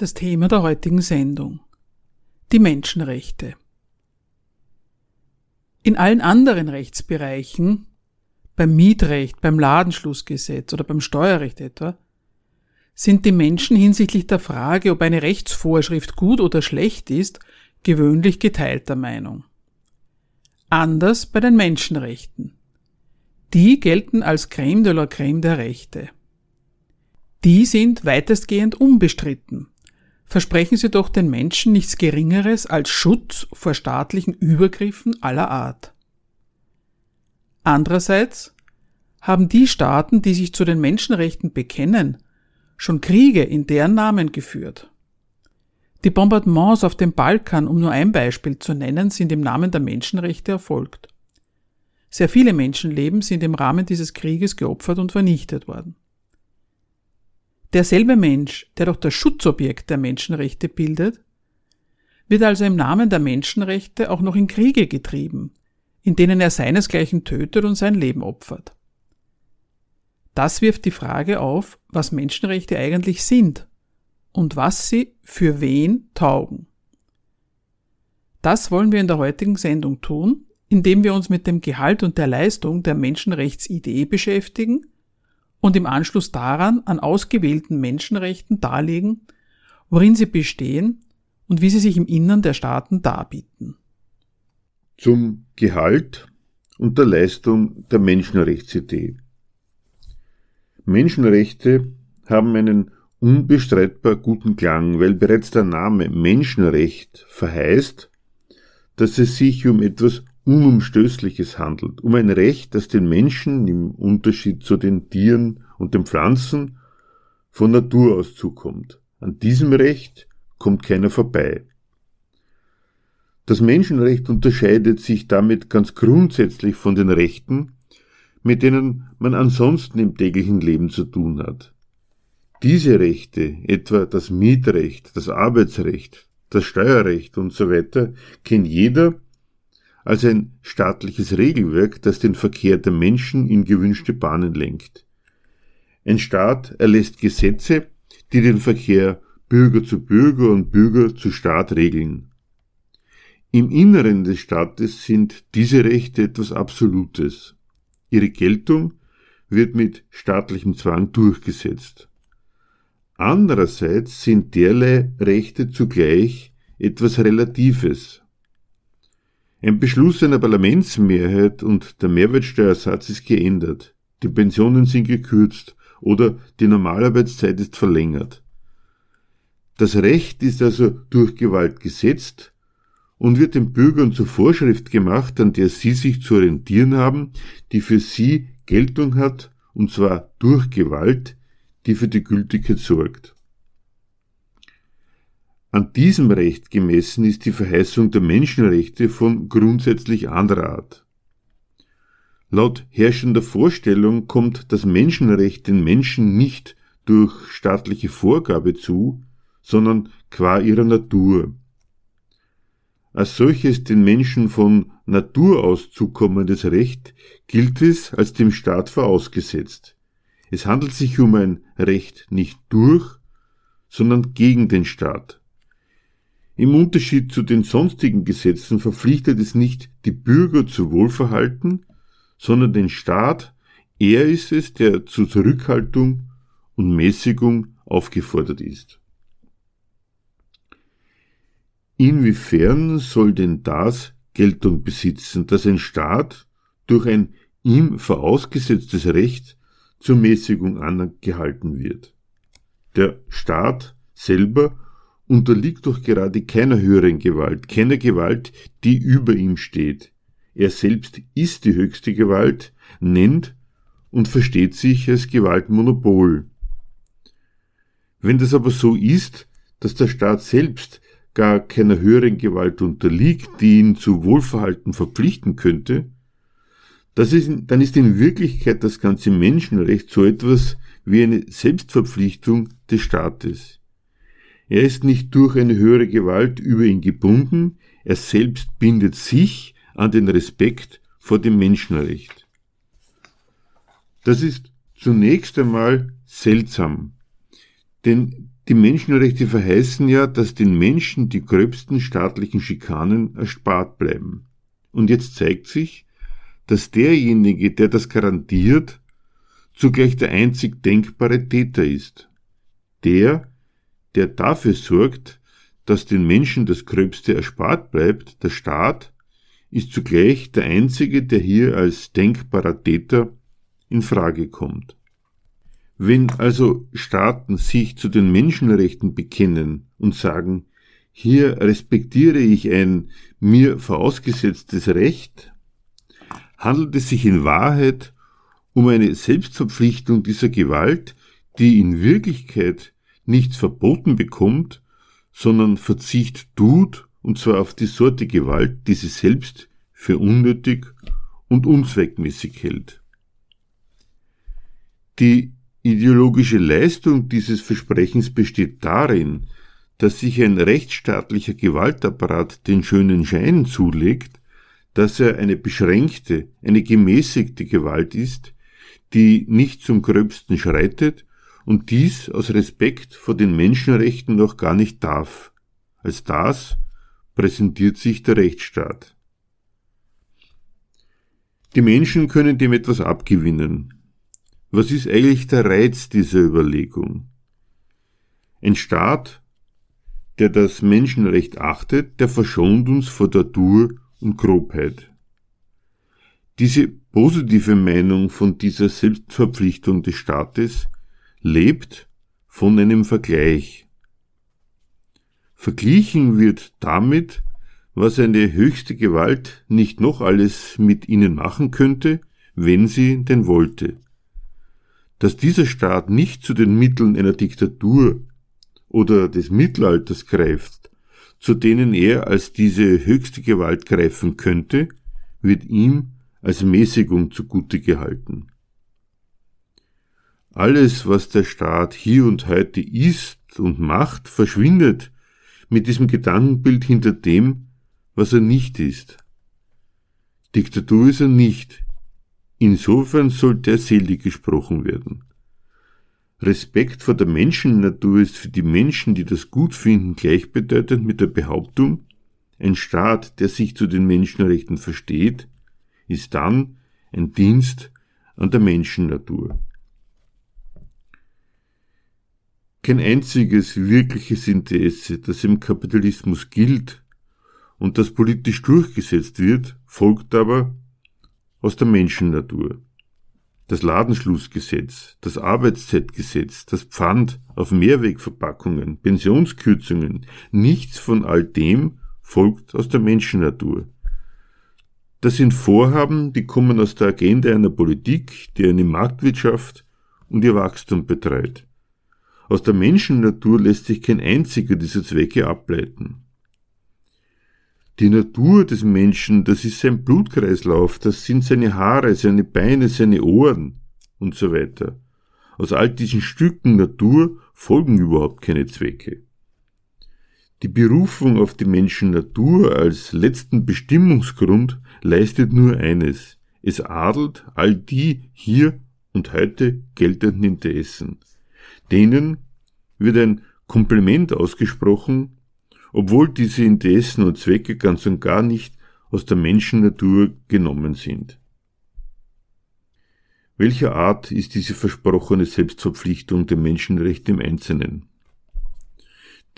Das Thema der heutigen Sendung. Die Menschenrechte. In allen anderen Rechtsbereichen, beim Mietrecht, beim Ladenschlussgesetz oder beim Steuerrecht etwa, sind die Menschen hinsichtlich der Frage, ob eine Rechtsvorschrift gut oder schlecht ist, gewöhnlich geteilter Meinung. Anders bei den Menschenrechten. Die gelten als Crème de la Crème der Rechte. Die sind weitestgehend unbestritten, versprechen sie doch den Menschen nichts Geringeres als Schutz vor staatlichen Übergriffen aller Art. Andererseits haben die Staaten, die sich zu den Menschenrechten bekennen, schon Kriege in deren Namen geführt. Die Bombardements auf dem Balkan, um nur ein Beispiel zu nennen, sind im Namen der Menschenrechte erfolgt. Sehr viele Menschenleben sind im Rahmen dieses Krieges geopfert und vernichtet worden. Derselbe Mensch, der doch das Schutzobjekt der Menschenrechte bildet, wird also im Namen der Menschenrechte auch noch in Kriege getrieben, in denen er seinesgleichen tötet und sein Leben opfert. Das wirft die Frage auf, was Menschenrechte eigentlich sind und was sie für wen taugen. Das wollen wir in der heutigen Sendung tun, indem wir uns mit dem Gehalt und der Leistung der Menschenrechtsidee beschäftigen und im Anschluss daran an ausgewählten Menschenrechten darlegen, worin sie bestehen und wie sie sich im Innern der Staaten darbieten. Zum Gehalt und der Leistung der Menschenrechtsidee. Menschenrechte haben einen unbestreitbar guten Klang, weil bereits der Name Menschenrecht verheißt, dass es sich um etwas Unumstößliches handelt, um ein Recht, das den Menschen im Unterschied zu den Tieren und den Pflanzen von Natur aus zukommt. An diesem Recht kommt keiner vorbei. Das Menschenrecht unterscheidet sich damit ganz grundsätzlich von den Rechten, mit denen man ansonsten im täglichen Leben zu tun hat. Diese Rechte, etwa das Mietrecht, das Arbeitsrecht, das Steuerrecht und so weiter, kennt jeder als ein staatliches Regelwerk, das den Verkehr der Menschen in gewünschte Bahnen lenkt. Ein Staat erlässt Gesetze, die den Verkehr Bürger zu Bürger und Bürger zu Staat regeln. Im Inneren des Staates sind diese Rechte etwas Absolutes. Ihre Geltung wird mit staatlichem Zwang durchgesetzt. Andererseits sind derlei Rechte zugleich etwas Relatives. Ein Beschluss einer Parlamentsmehrheit und der Mehrwertsteuersatz ist geändert, die Pensionen sind gekürzt oder die Normalarbeitszeit ist verlängert. Das Recht ist also durch Gewalt gesetzt und wird den Bürgern zur Vorschrift gemacht, an der sie sich zu orientieren haben, die für sie Geltung hat, und zwar durch Gewalt, die für die Gültigkeit sorgt. An diesem Recht gemessen ist die Verheißung der Menschenrechte von grundsätzlich anderer Art. Laut herrschender Vorstellung kommt das Menschenrecht den Menschen nicht durch staatliche Vorgabe zu, sondern qua ihrer Natur als solches den Menschen von Natur aus zukommendes Recht gilt es als dem Staat vorausgesetzt. Es handelt sich um ein Recht nicht durch, sondern gegen den Staat. Im Unterschied zu den sonstigen Gesetzen verpflichtet es nicht die Bürger zu Wohlverhalten, sondern den Staat, er ist es, der zu Zurückhaltung und Mäßigung aufgefordert ist. Inwiefern soll denn das Geltung besitzen, dass ein Staat durch ein ihm vorausgesetztes Recht zur Mäßigung angehalten wird? Der Staat selber unterliegt doch gerade keiner höheren Gewalt, keiner Gewalt, die über ihm steht. Er selbst ist die höchste Gewalt, nennt und versteht sich als Gewaltmonopol. Wenn das aber so ist, dass der Staat selbst gar keiner höheren Gewalt unterliegt, die ihn zu Wohlverhalten verpflichten könnte, das ist, dann ist in Wirklichkeit das ganze Menschenrecht so etwas wie eine Selbstverpflichtung des Staates. Er ist nicht durch eine höhere Gewalt über ihn gebunden, er selbst bindet sich an den Respekt vor dem Menschenrecht. Das ist zunächst einmal seltsam, denn die Menschenrechte verheißen ja, dass den Menschen die gröbsten staatlichen Schikanen erspart bleiben. Und jetzt zeigt sich, dass derjenige, der das garantiert, zugleich der einzig denkbare Täter ist. Der, der dafür sorgt, dass den Menschen das Gröbste erspart bleibt, der Staat, ist zugleich der einzige, der hier als denkbarer Täter in Frage kommt. Wenn also Staaten sich zu den Menschenrechten bekennen und sagen, hier respektiere ich ein mir vorausgesetztes Recht, handelt es sich in Wahrheit um eine Selbstverpflichtung dieser Gewalt, die in Wirklichkeit nichts verboten bekommt, sondern Verzicht tut, und zwar auf die Sorte Gewalt, die sie selbst für unnötig und unzweckmäßig hält. Die ideologische Leistung dieses Versprechens besteht darin, dass sich ein rechtsstaatlicher Gewaltapparat den schönen Schein zulegt, dass er eine beschränkte, eine gemäßigte Gewalt ist, die nicht zum Gröbsten schreitet und dies aus Respekt vor den Menschenrechten noch gar nicht darf. Als das präsentiert sich der Rechtsstaat. Die Menschen können dem etwas abgewinnen. Was ist eigentlich der Reiz dieser Überlegung? Ein Staat, der das Menschenrecht achtet, der verschont uns vor Tortur und Grobheit. Diese positive Meinung von dieser Selbstverpflichtung des Staates lebt von einem Vergleich. Verglichen wird damit, was eine höchste Gewalt nicht noch alles mit ihnen machen könnte, wenn sie denn wollte. Dass dieser Staat nicht zu den Mitteln einer Diktatur oder des Mittelalters greift, zu denen er als diese höchste Gewalt greifen könnte, wird ihm als Mäßigung zugute gehalten. Alles, was der Staat hier und heute ist und macht, verschwindet mit diesem Gedankenbild hinter dem, was er nicht ist. Diktatur ist er nicht. Insofern sollte er selig gesprochen werden. Respekt vor der Menschennatur ist für die Menschen, die das gut finden, gleichbedeutend mit der Behauptung, ein Staat, der sich zu den Menschenrechten versteht, ist dann ein Dienst an der Menschennatur. Kein einziges wirkliches Interesse, das im Kapitalismus gilt und das politisch durchgesetzt wird, folgt aber aus der Menschennatur das Ladenschlussgesetz, das Arbeitszeitgesetz, das Pfand auf Mehrwegverpackungen, Pensionskürzungen, nichts von all dem folgt aus der Menschennatur. Das sind Vorhaben, die kommen aus der Agenda einer Politik, die eine Marktwirtschaft und ihr Wachstum betreut. Aus der Menschennatur lässt sich kein einziger dieser Zwecke ableiten. Die Natur des Menschen, das ist sein Blutkreislauf, das sind seine Haare, seine Beine, seine Ohren und so weiter. Aus all diesen Stücken Natur folgen überhaupt keine Zwecke. Die Berufung auf die Menschennatur als letzten Bestimmungsgrund leistet nur eines. Es adelt all die hier und heute geltenden Interessen. Denen wird ein Kompliment ausgesprochen, obwohl diese Interessen und Zwecke ganz und gar nicht aus der Menschennatur genommen sind. Welcher Art ist diese versprochene Selbstverpflichtung der Menschenrechte im Einzelnen?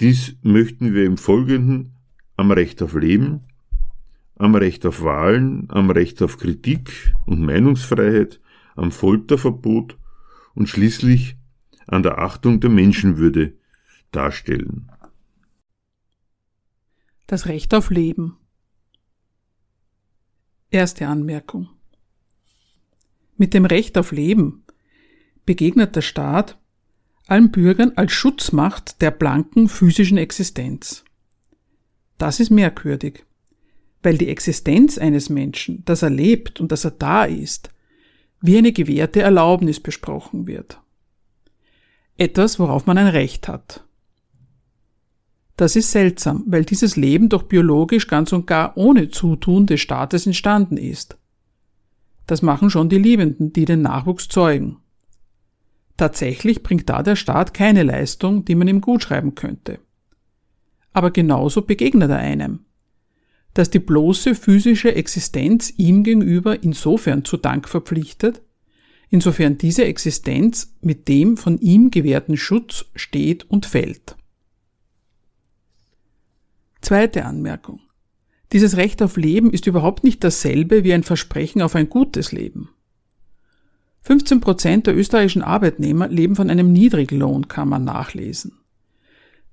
Dies möchten wir im Folgenden am Recht auf Leben, am Recht auf Wahlen, am Recht auf Kritik und Meinungsfreiheit, am Folterverbot und schließlich an der Achtung der Menschenwürde darstellen das Recht auf Leben. Erste Anmerkung. Mit dem Recht auf Leben begegnet der Staat allen Bürgern als Schutzmacht der blanken physischen Existenz. Das ist merkwürdig, weil die Existenz eines Menschen, dass er lebt und dass er da ist, wie eine gewährte Erlaubnis besprochen wird. Etwas, worauf man ein Recht hat. Das ist seltsam, weil dieses Leben doch biologisch ganz und gar ohne Zutun des Staates entstanden ist. Das machen schon die Liebenden, die den Nachwuchs zeugen. Tatsächlich bringt da der Staat keine Leistung, die man ihm gutschreiben könnte. Aber genauso begegnet er einem, dass die bloße physische Existenz ihm gegenüber insofern zu Dank verpflichtet, insofern diese Existenz mit dem von ihm gewährten Schutz steht und fällt. Zweite Anmerkung. Dieses Recht auf Leben ist überhaupt nicht dasselbe wie ein Versprechen auf ein gutes Leben. 15 Prozent der österreichischen Arbeitnehmer leben von einem Niedriglohn, kann man nachlesen.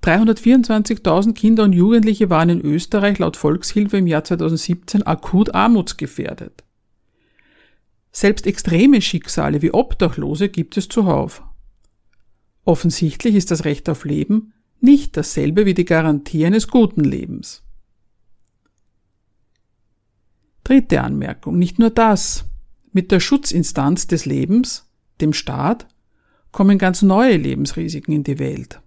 324.000 Kinder und Jugendliche waren in Österreich laut Volkshilfe im Jahr 2017 akut armutsgefährdet. Selbst extreme Schicksale wie Obdachlose gibt es zuhauf. Offensichtlich ist das Recht auf Leben nicht dasselbe wie die Garantie eines guten Lebens. Dritte Anmerkung. Nicht nur das. Mit der Schutzinstanz des Lebens, dem Staat, kommen ganz neue Lebensrisiken in die Welt.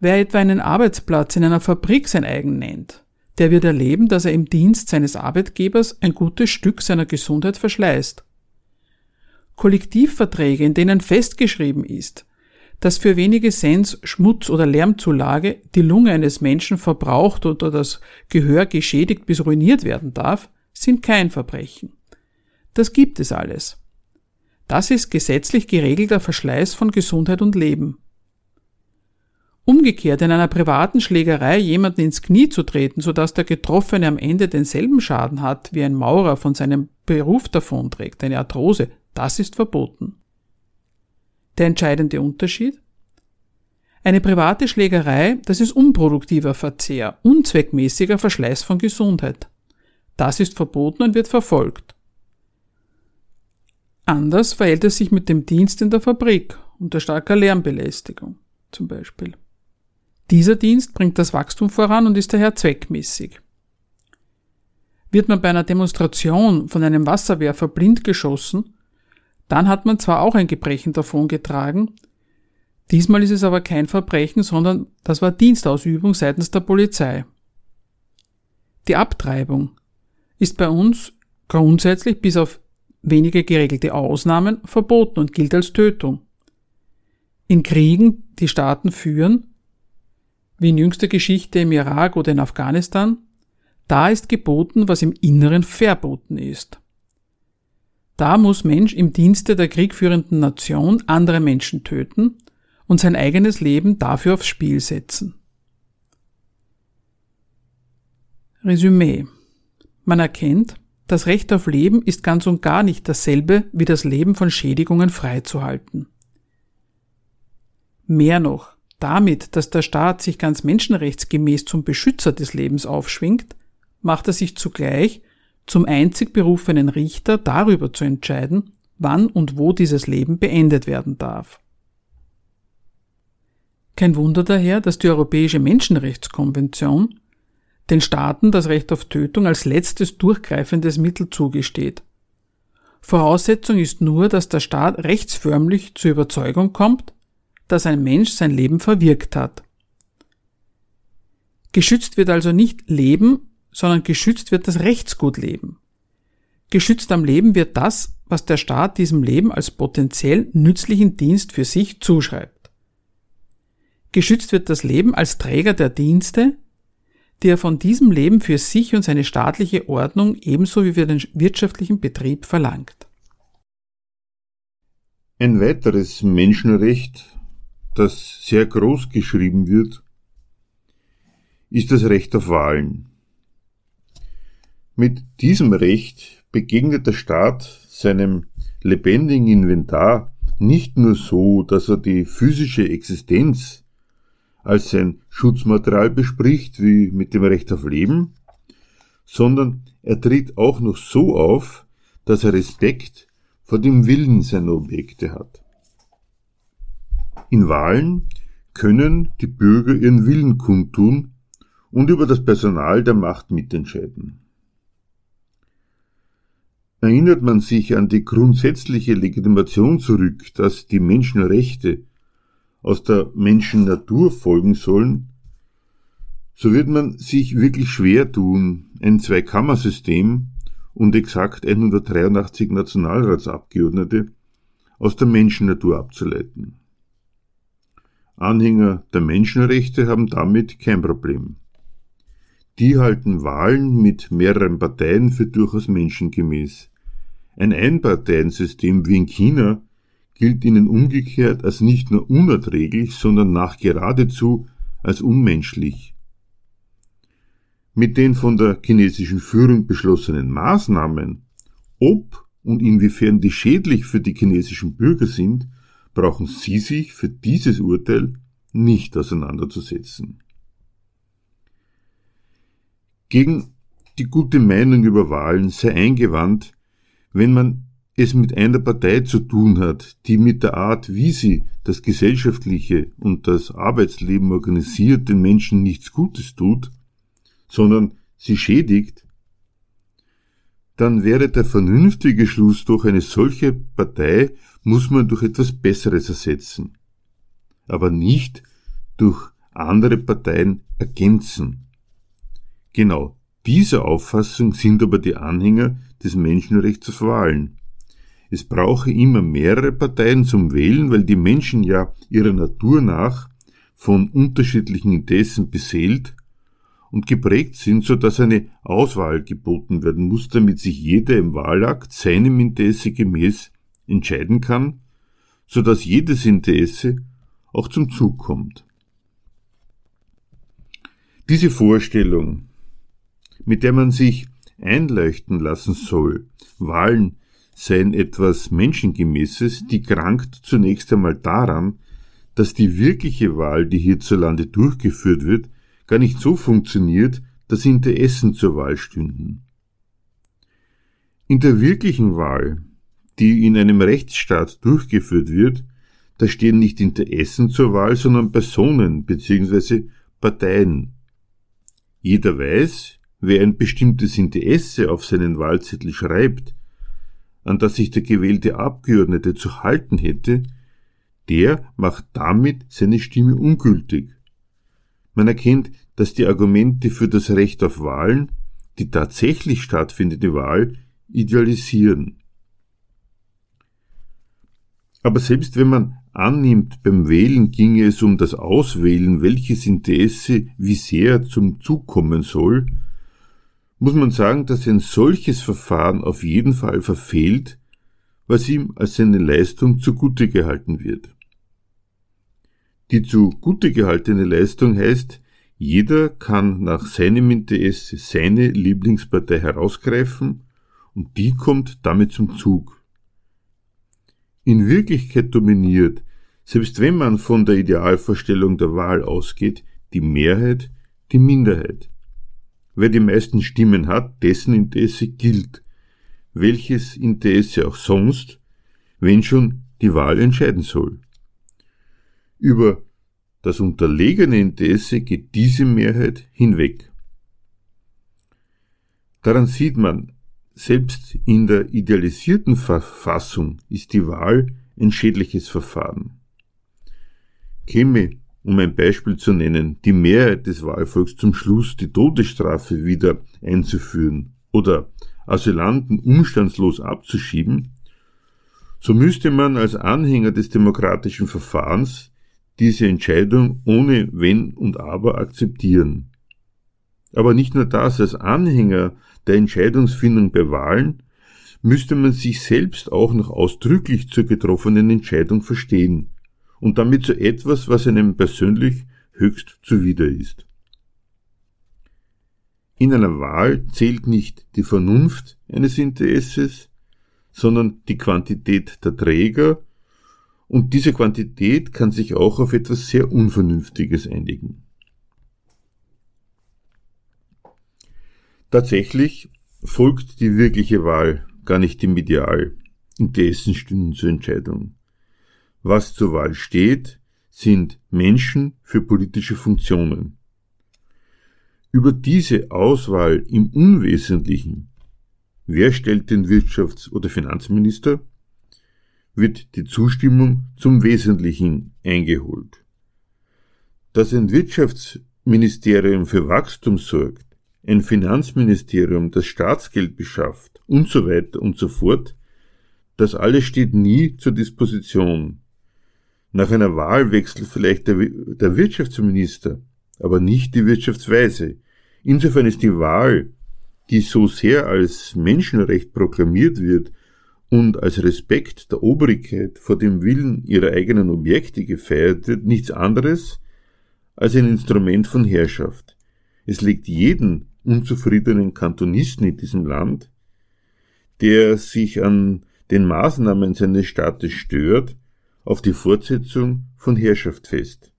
Wer etwa einen Arbeitsplatz in einer Fabrik sein eigen nennt, der wird erleben, dass er im Dienst seines Arbeitgebers ein gutes Stück seiner Gesundheit verschleißt. Kollektivverträge, in denen festgeschrieben ist, dass für wenige Cents Schmutz- oder Lärmzulage die Lunge eines Menschen verbraucht oder das Gehör geschädigt bis ruiniert werden darf, sind kein Verbrechen. Das gibt es alles. Das ist gesetzlich geregelter Verschleiß von Gesundheit und Leben. Umgekehrt in einer privaten Schlägerei jemanden ins Knie zu treten, sodass der Getroffene am Ende denselben Schaden hat, wie ein Maurer von seinem Beruf davonträgt, eine Arthrose, das ist verboten. Der entscheidende Unterschied? Eine private Schlägerei, das ist unproduktiver Verzehr, unzweckmäßiger Verschleiß von Gesundheit. Das ist verboten und wird verfolgt. Anders verhält es sich mit dem Dienst in der Fabrik unter starker Lärmbelästigung zum Beispiel. Dieser Dienst bringt das Wachstum voran und ist daher zweckmäßig. Wird man bei einer Demonstration von einem Wasserwerfer blind geschossen, dann hat man zwar auch ein Gebrechen davongetragen, diesmal ist es aber kein Verbrechen, sondern das war Dienstausübung seitens der Polizei. Die Abtreibung ist bei uns grundsätzlich bis auf wenige geregelte Ausnahmen verboten und gilt als Tötung. In Kriegen, die Staaten führen, wie in jüngster Geschichte im Irak oder in Afghanistan, da ist geboten, was im Inneren verboten ist. Da muss Mensch im Dienste der kriegführenden Nation andere Menschen töten und sein eigenes Leben dafür aufs Spiel setzen. Resümee. Man erkennt, das Recht auf Leben ist ganz und gar nicht dasselbe wie das Leben von Schädigungen freizuhalten. Mehr noch, damit, dass der Staat sich ganz menschenrechtsgemäß zum Beschützer des Lebens aufschwingt, macht er sich zugleich zum einzig berufenen Richter darüber zu entscheiden, wann und wo dieses Leben beendet werden darf. Kein Wunder daher, dass die Europäische Menschenrechtskonvention den Staaten das Recht auf Tötung als letztes durchgreifendes Mittel zugesteht. Voraussetzung ist nur, dass der Staat rechtsförmlich zur Überzeugung kommt, dass ein Mensch sein Leben verwirkt hat. Geschützt wird also nicht Leben, sondern geschützt wird das Rechtsgutleben. Geschützt am Leben wird das, was der Staat diesem Leben als potenziell nützlichen Dienst für sich zuschreibt. Geschützt wird das Leben als Träger der Dienste, die er von diesem Leben für sich und seine staatliche Ordnung ebenso wie für den wirtschaftlichen Betrieb verlangt. Ein weiteres Menschenrecht, das sehr groß geschrieben wird, ist das Recht auf Wahlen. Mit diesem Recht begegnet der Staat seinem lebendigen Inventar nicht nur so, dass er die physische Existenz als sein Schutzmaterial bespricht, wie mit dem Recht auf Leben, sondern er tritt auch noch so auf, dass er Respekt vor dem Willen seiner Objekte hat. In Wahlen können die Bürger ihren Willen kundtun und über das Personal der Macht mitentscheiden. Erinnert man sich an die grundsätzliche Legitimation zurück, dass die Menschenrechte aus der Menschennatur folgen sollen, so wird man sich wirklich schwer tun, ein Zweikammersystem und exakt 183 Nationalratsabgeordnete aus der Menschennatur abzuleiten. Anhänger der Menschenrechte haben damit kein Problem. Die halten Wahlen mit mehreren Parteien für durchaus menschengemäß. Ein Einparteiensystem wie in China gilt ihnen umgekehrt als nicht nur unerträglich, sondern nach geradezu als unmenschlich. Mit den von der chinesischen Führung beschlossenen Maßnahmen, ob und inwiefern die schädlich für die chinesischen Bürger sind, brauchen Sie sich für dieses Urteil nicht auseinanderzusetzen. Gegen die gute Meinung über Wahlen sei eingewandt, wenn man es mit einer Partei zu tun hat, die mit der Art, wie sie das gesellschaftliche und das Arbeitsleben organisiert, den Menschen nichts Gutes tut, sondern sie schädigt, dann wäre der vernünftige Schluss durch eine solche Partei muss man durch etwas Besseres ersetzen, aber nicht durch andere Parteien ergänzen. Genau dieser Auffassung sind aber die Anhänger des Menschenrechts auf Wahlen. Es brauche immer mehrere Parteien zum Wählen, weil die Menschen ja ihrer Natur nach von unterschiedlichen Interessen beseelt und geprägt sind, so dass eine Auswahl geboten werden muss, damit sich jeder im Wahlakt seinem Interesse gemäß entscheiden kann, so dass jedes Interesse auch zum Zug kommt. Diese Vorstellung, mit der man sich einleuchten lassen soll, Wahlen seien etwas Menschengemäßes, die krankt zunächst einmal daran, dass die wirkliche Wahl, die hierzulande durchgeführt wird, gar nicht so funktioniert, dass Interessen zur Wahl stünden. In der wirklichen Wahl, die in einem Rechtsstaat durchgeführt wird, da stehen nicht Interessen zur Wahl, sondern Personen bzw. Parteien. Jeder weiß, Wer ein bestimmtes Interesse auf seinen Wahlzettel schreibt, an das sich der gewählte Abgeordnete zu halten hätte, der macht damit seine Stimme ungültig. Man erkennt, dass die Argumente für das Recht auf Wahlen die tatsächlich stattfindende Wahl idealisieren. Aber selbst wenn man annimmt, beim Wählen ginge es um das Auswählen, welches Interesse wie sehr zum Zug kommen soll, muss man sagen, dass ein solches Verfahren auf jeden Fall verfehlt, was ihm als seine Leistung zugute gehalten wird. Die zugute gehaltene Leistung heißt, jeder kann nach seinem Interesse seine Lieblingspartei herausgreifen und die kommt damit zum Zug. In Wirklichkeit dominiert, selbst wenn man von der Idealvorstellung der Wahl ausgeht, die Mehrheit die Minderheit. Wer die meisten Stimmen hat, dessen Interesse gilt. Welches Interesse auch sonst, wenn schon die Wahl entscheiden soll. Über das unterlegene Interesse geht diese Mehrheit hinweg. Daran sieht man, selbst in der idealisierten Verfassung ist die Wahl ein schädliches Verfahren. Käme um ein Beispiel zu nennen, die Mehrheit des Wahlvolks zum Schluss die Todesstrafe wieder einzuführen oder Asylanten umstandslos abzuschieben, so müsste man als Anhänger des demokratischen Verfahrens diese Entscheidung ohne Wenn und Aber akzeptieren. Aber nicht nur das, als Anhänger der Entscheidungsfindung bei Wahlen müsste man sich selbst auch noch ausdrücklich zur getroffenen Entscheidung verstehen und damit zu etwas, was einem persönlich höchst zuwider ist. In einer Wahl zählt nicht die Vernunft eines Interesses, sondern die Quantität der Träger und diese Quantität kann sich auch auf etwas sehr Unvernünftiges einigen. Tatsächlich folgt die wirkliche Wahl gar nicht dem Ideal, Interessen stünden zur Entscheidung. Was zur Wahl steht, sind Menschen für politische Funktionen. Über diese Auswahl im Unwesentlichen, wer stellt den Wirtschafts- oder Finanzminister, wird die Zustimmung zum Wesentlichen eingeholt. Dass ein Wirtschaftsministerium für Wachstum sorgt, ein Finanzministerium das Staatsgeld beschafft und so weiter und so fort, das alles steht nie zur Disposition. Nach einer Wahl wechselt vielleicht der, der Wirtschaftsminister, aber nicht die Wirtschaftsweise. Insofern ist die Wahl, die so sehr als Menschenrecht proklamiert wird und als Respekt der Obrigkeit vor dem Willen ihrer eigenen Objekte gefeiert wird, nichts anderes als ein Instrument von Herrschaft. Es legt jeden unzufriedenen Kantonisten in diesem Land, der sich an den Maßnahmen seines Staates stört, auf die Fortsetzung von Herrschaft fest.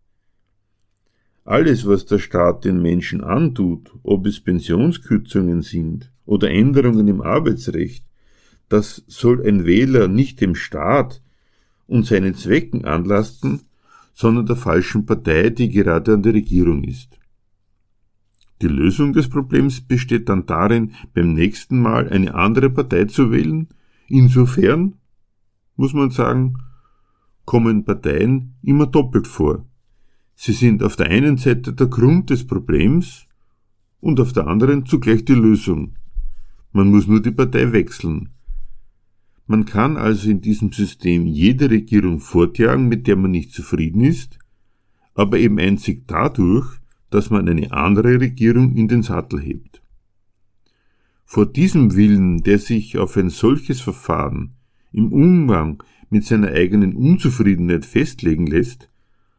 Alles, was der Staat den Menschen antut, ob es Pensionskürzungen sind oder Änderungen im Arbeitsrecht, das soll ein Wähler nicht dem Staat und seinen Zwecken anlasten, sondern der falschen Partei, die gerade an der Regierung ist. Die Lösung des Problems besteht dann darin, beim nächsten Mal eine andere Partei zu wählen. Insofern, muss man sagen, kommen Parteien immer doppelt vor. Sie sind auf der einen Seite der Grund des Problems und auf der anderen zugleich die Lösung. Man muss nur die Partei wechseln. Man kann also in diesem System jede Regierung fortjagen, mit der man nicht zufrieden ist, aber eben einzig dadurch, dass man eine andere Regierung in den Sattel hebt. Vor diesem Willen, der sich auf ein solches Verfahren im Umgang mit seiner eigenen Unzufriedenheit festlegen lässt,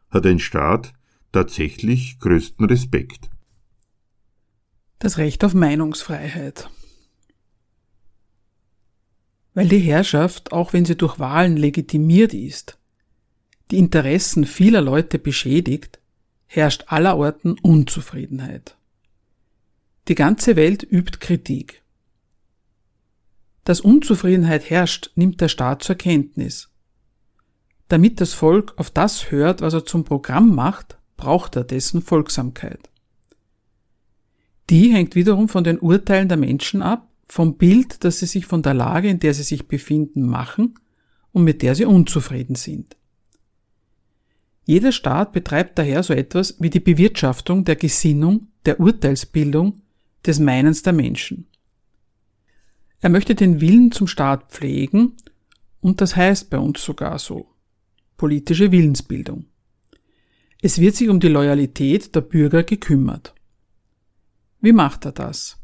hat ein Staat tatsächlich größten Respekt. Das Recht auf Meinungsfreiheit. Weil die Herrschaft, auch wenn sie durch Wahlen legitimiert ist, die Interessen vieler Leute beschädigt, herrscht allerorten Unzufriedenheit. Die ganze Welt übt Kritik. Dass Unzufriedenheit herrscht, nimmt der Staat zur Kenntnis. Damit das Volk auf das hört, was er zum Programm macht, braucht er dessen Folgsamkeit. Die hängt wiederum von den Urteilen der Menschen ab, vom Bild, das sie sich von der Lage, in der sie sich befinden, machen und mit der sie unzufrieden sind. Jeder Staat betreibt daher so etwas wie die Bewirtschaftung der Gesinnung, der Urteilsbildung, des Meinens der Menschen. Er möchte den Willen zum Staat pflegen, und das heißt bei uns sogar so. Politische Willensbildung. Es wird sich um die Loyalität der Bürger gekümmert. Wie macht er das?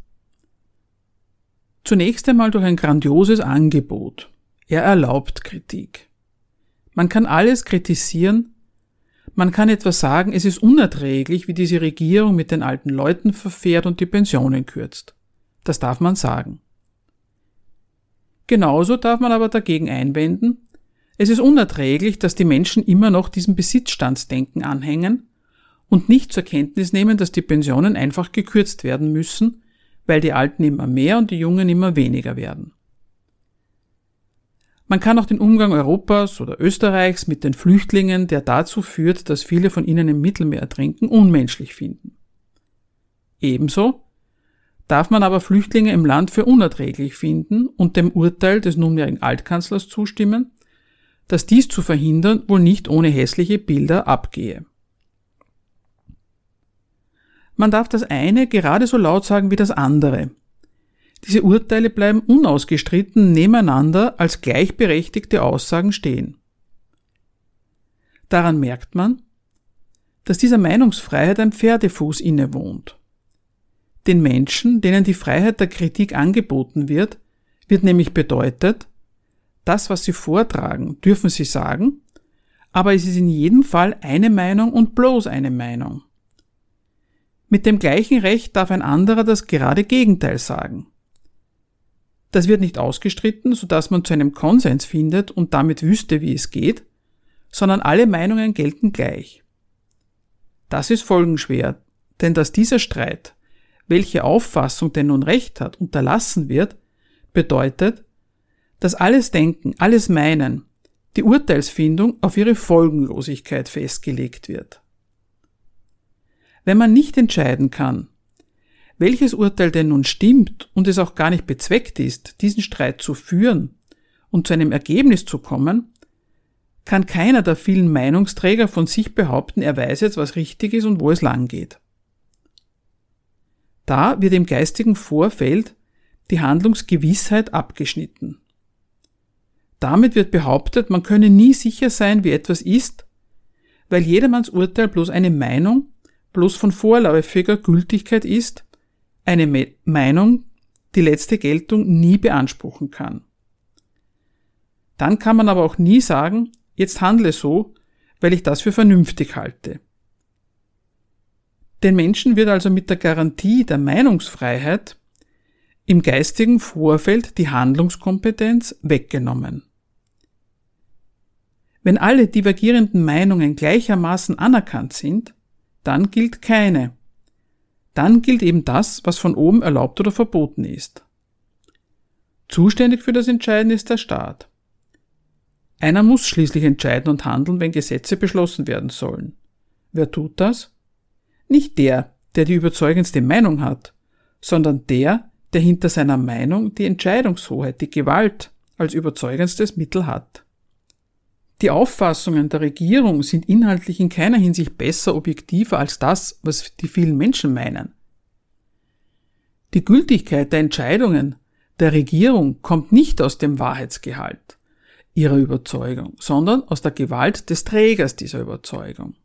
Zunächst einmal durch ein grandioses Angebot. Er erlaubt Kritik. Man kann alles kritisieren, man kann etwas sagen, es ist unerträglich, wie diese Regierung mit den alten Leuten verfährt und die Pensionen kürzt. Das darf man sagen. Genauso darf man aber dagegen einwenden, es ist unerträglich, dass die Menschen immer noch diesem Besitzstandsdenken anhängen und nicht zur Kenntnis nehmen, dass die Pensionen einfach gekürzt werden müssen, weil die Alten immer mehr und die Jungen immer weniger werden. Man kann auch den Umgang Europas oder Österreichs mit den Flüchtlingen, der dazu führt, dass viele von ihnen im Mittelmeer ertrinken, unmenschlich finden. Ebenso darf man aber Flüchtlinge im Land für unerträglich finden und dem Urteil des nunmehrigen Altkanzlers zustimmen, dass dies zu verhindern wohl nicht ohne hässliche Bilder abgehe. Man darf das eine gerade so laut sagen wie das andere. Diese Urteile bleiben unausgestritten nebeneinander als gleichberechtigte Aussagen stehen. Daran merkt man, dass dieser Meinungsfreiheit ein Pferdefuß innewohnt. Den Menschen, denen die Freiheit der Kritik angeboten wird, wird nämlich bedeutet, das, was sie vortragen, dürfen sie sagen, aber es ist in jedem Fall eine Meinung und bloß eine Meinung. Mit dem gleichen Recht darf ein anderer das gerade Gegenteil sagen. Das wird nicht ausgestritten, sodass man zu einem Konsens findet und damit wüsste, wie es geht, sondern alle Meinungen gelten gleich. Das ist folgenschwer, denn dass dieser Streit, welche Auffassung denn nun recht hat, unterlassen wird, bedeutet, dass alles Denken, alles Meinen, die Urteilsfindung auf ihre Folgenlosigkeit festgelegt wird. Wenn man nicht entscheiden kann, welches Urteil denn nun stimmt und es auch gar nicht bezweckt ist, diesen Streit zu führen und zu einem Ergebnis zu kommen, kann keiner der vielen Meinungsträger von sich behaupten, er weiß jetzt, was richtig ist und wo es lang geht. Da wird im geistigen Vorfeld die Handlungsgewissheit abgeschnitten. Damit wird behauptet, man könne nie sicher sein, wie etwas ist, weil jedermanns Urteil bloß eine Meinung, bloß von vorläufiger Gültigkeit ist, eine Me Meinung, die letzte Geltung nie beanspruchen kann. Dann kann man aber auch nie sagen, jetzt handle so, weil ich das für vernünftig halte. Den Menschen wird also mit der Garantie der Meinungsfreiheit im geistigen Vorfeld die Handlungskompetenz weggenommen. Wenn alle divergierenden Meinungen gleichermaßen anerkannt sind, dann gilt keine. Dann gilt eben das, was von oben erlaubt oder verboten ist. Zuständig für das Entscheiden ist der Staat. Einer muss schließlich entscheiden und handeln, wenn Gesetze beschlossen werden sollen. Wer tut das? Nicht der, der die überzeugendste Meinung hat, sondern der, der hinter seiner Meinung die Entscheidungshoheit, die Gewalt als überzeugendstes Mittel hat. Die Auffassungen der Regierung sind inhaltlich in keiner Hinsicht besser objektiver als das, was die vielen Menschen meinen. Die Gültigkeit der Entscheidungen der Regierung kommt nicht aus dem Wahrheitsgehalt ihrer Überzeugung, sondern aus der Gewalt des Trägers dieser Überzeugung.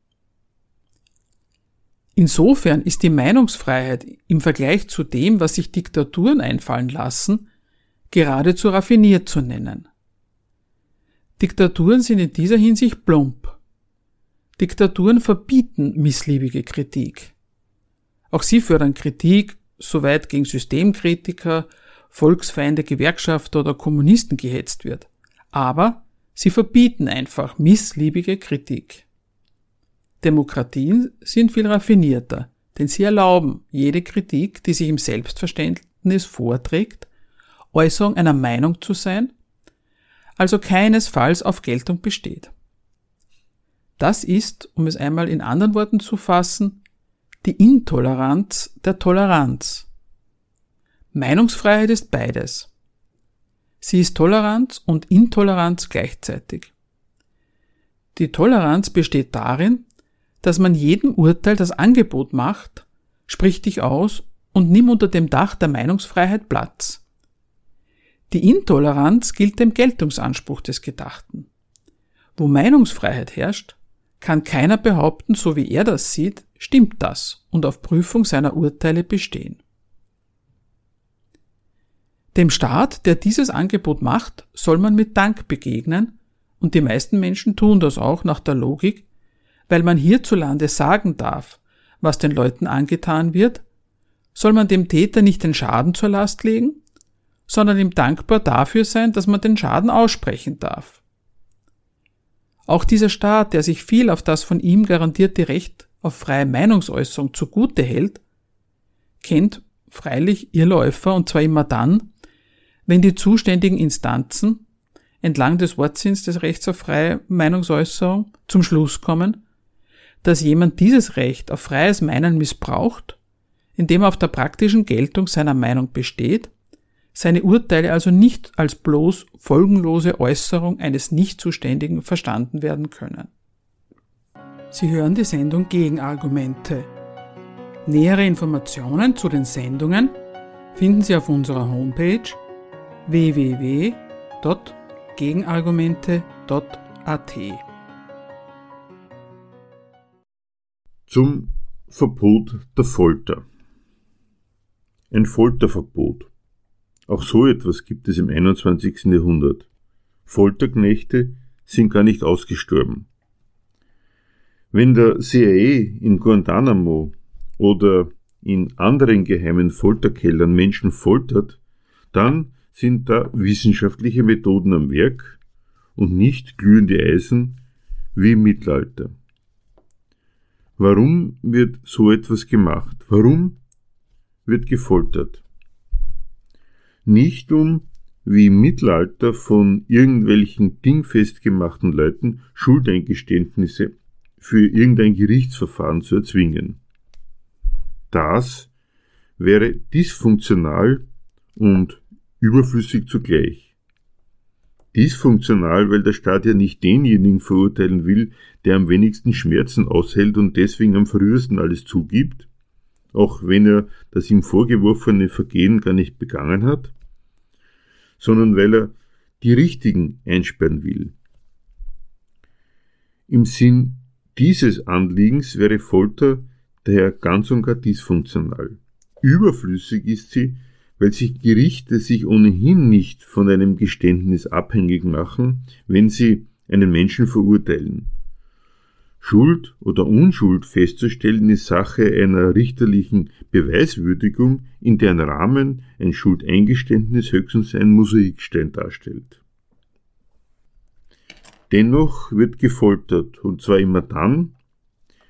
Insofern ist die Meinungsfreiheit im Vergleich zu dem, was sich Diktaturen einfallen lassen, geradezu raffiniert zu nennen. Diktaturen sind in dieser Hinsicht plump. Diktaturen verbieten missliebige Kritik. Auch sie fördern Kritik, soweit gegen Systemkritiker, Volksfeinde, Gewerkschafter oder Kommunisten gehetzt wird. Aber sie verbieten einfach missliebige Kritik. Demokratien sind viel raffinierter, denn sie erlauben jede Kritik, die sich im Selbstverständnis vorträgt, Äußerung einer Meinung zu sein also keinesfalls auf Geltung besteht. Das ist, um es einmal in anderen Worten zu fassen, die Intoleranz der Toleranz. Meinungsfreiheit ist beides. Sie ist Toleranz und Intoleranz gleichzeitig. Die Toleranz besteht darin, dass man jedem Urteil das Angebot macht, sprich dich aus und nimm unter dem Dach der Meinungsfreiheit Platz. Die Intoleranz gilt dem Geltungsanspruch des Gedachten. Wo Meinungsfreiheit herrscht, kann keiner behaupten, so wie er das sieht, stimmt das und auf Prüfung seiner Urteile bestehen. Dem Staat, der dieses Angebot macht, soll man mit Dank begegnen, und die meisten Menschen tun das auch nach der Logik, weil man hierzulande sagen darf, was den Leuten angetan wird, soll man dem Täter nicht den Schaden zur Last legen, sondern ihm dankbar dafür sein, dass man den Schaden aussprechen darf. Auch dieser Staat, der sich viel auf das von ihm garantierte Recht auf freie Meinungsäußerung zugute hält, kennt freilich Irrläufer und zwar immer dann, wenn die zuständigen Instanzen entlang des Wortsinns des Rechts auf freie Meinungsäußerung zum Schluss kommen, dass jemand dieses Recht auf freies Meinen missbraucht, indem er auf der praktischen Geltung seiner Meinung besteht seine Urteile also nicht als bloß folgenlose Äußerung eines Nichtzuständigen verstanden werden können. Sie hören die Sendung Gegenargumente. Nähere Informationen zu den Sendungen finden Sie auf unserer Homepage www.gegenargumente.at. Zum Verbot der Folter. Ein Folterverbot auch so etwas gibt es im 21. Jahrhundert. Folterknechte sind gar nicht ausgestorben. Wenn der CIA in Guantanamo oder in anderen geheimen Folterkellern Menschen foltert, dann sind da wissenschaftliche Methoden am Werk und nicht glühende Eisen wie im Mittelalter. Warum wird so etwas gemacht? Warum wird gefoltert? Nicht um wie im Mittelalter von irgendwelchen dingfest gemachten Leuten Schuldeingeständnisse für irgendein Gerichtsverfahren zu erzwingen. Das wäre dysfunktional und überflüssig zugleich. Dysfunktional, weil der Staat ja nicht denjenigen verurteilen will, der am wenigsten Schmerzen aushält und deswegen am frühesten alles zugibt, auch wenn er das ihm vorgeworfene Vergehen gar nicht begangen hat, sondern weil er die Richtigen einsperren will. Im Sinn dieses Anliegens wäre Folter daher ganz und gar dysfunktional. Überflüssig ist sie, weil sich Gerichte sich ohnehin nicht von einem Geständnis abhängig machen, wenn sie einen Menschen verurteilen. Schuld oder Unschuld festzustellen ist Sache einer richterlichen Beweiswürdigung, in deren Rahmen ein Schuldeingeständnis höchstens ein Mosaikstein darstellt. Dennoch wird gefoltert, und zwar immer dann,